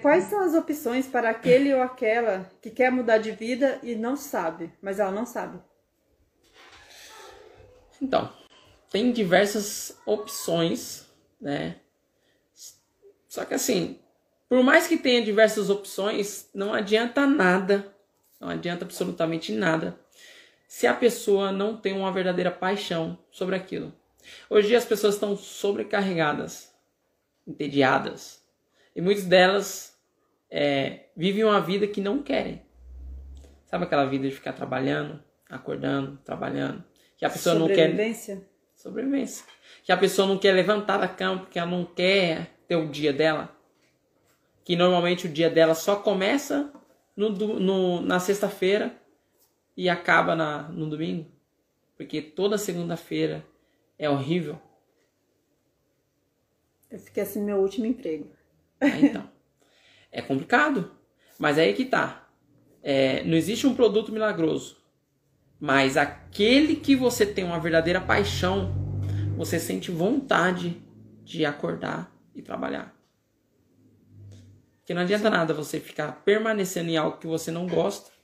Quais são as opções para aquele ou aquela que quer mudar de vida e não sabe, mas ela não sabe? Então, tem diversas opções, né? Só que assim, por mais que tenha diversas opções, não adianta nada, não adianta absolutamente nada, se a pessoa não tem uma verdadeira paixão sobre aquilo. Hoje as pessoas estão sobrecarregadas, entediadas, e muitas delas é, vivem uma vida que não querem. Sabe aquela vida de ficar trabalhando, acordando, trabalhando, que a pessoa não quer sobrevivência, que a pessoa não quer levantar da cama porque ela não quer ter o dia dela que normalmente o dia dela só começa no, no na sexta-feira e acaba na, no domingo. Porque toda segunda-feira é horrível. Eu fiquei assim no meu último emprego. Ah, então. é complicado. Mas aí que tá. É, não existe um produto milagroso. Mas aquele que você tem uma verdadeira paixão, você sente vontade de acordar e trabalhar. Porque não adianta nada você ficar permanecendo em algo que você não gosta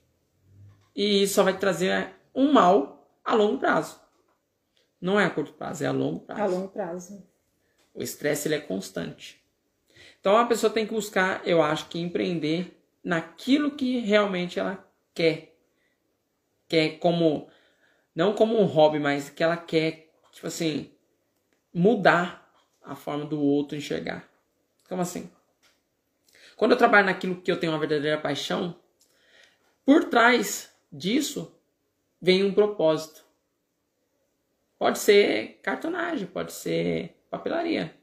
e isso só vai trazer um mal a longo prazo. Não é a curto prazo, é a longo prazo. A longo prazo. O estresse ele é constante. Então a pessoa tem que buscar, eu acho que empreender naquilo que realmente ela quer. Quer como não como um hobby, mas que ela quer, tipo assim, mudar a forma do outro enxergar. Como assim? Quando eu trabalho naquilo que eu tenho uma verdadeira paixão, por trás disso vem um propósito. Pode ser cartonagem, pode ser papelaria.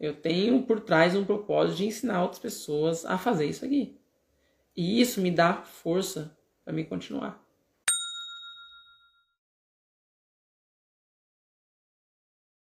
Eu tenho por trás um propósito de ensinar outras pessoas a fazer isso aqui. E isso me dá força para me continuar.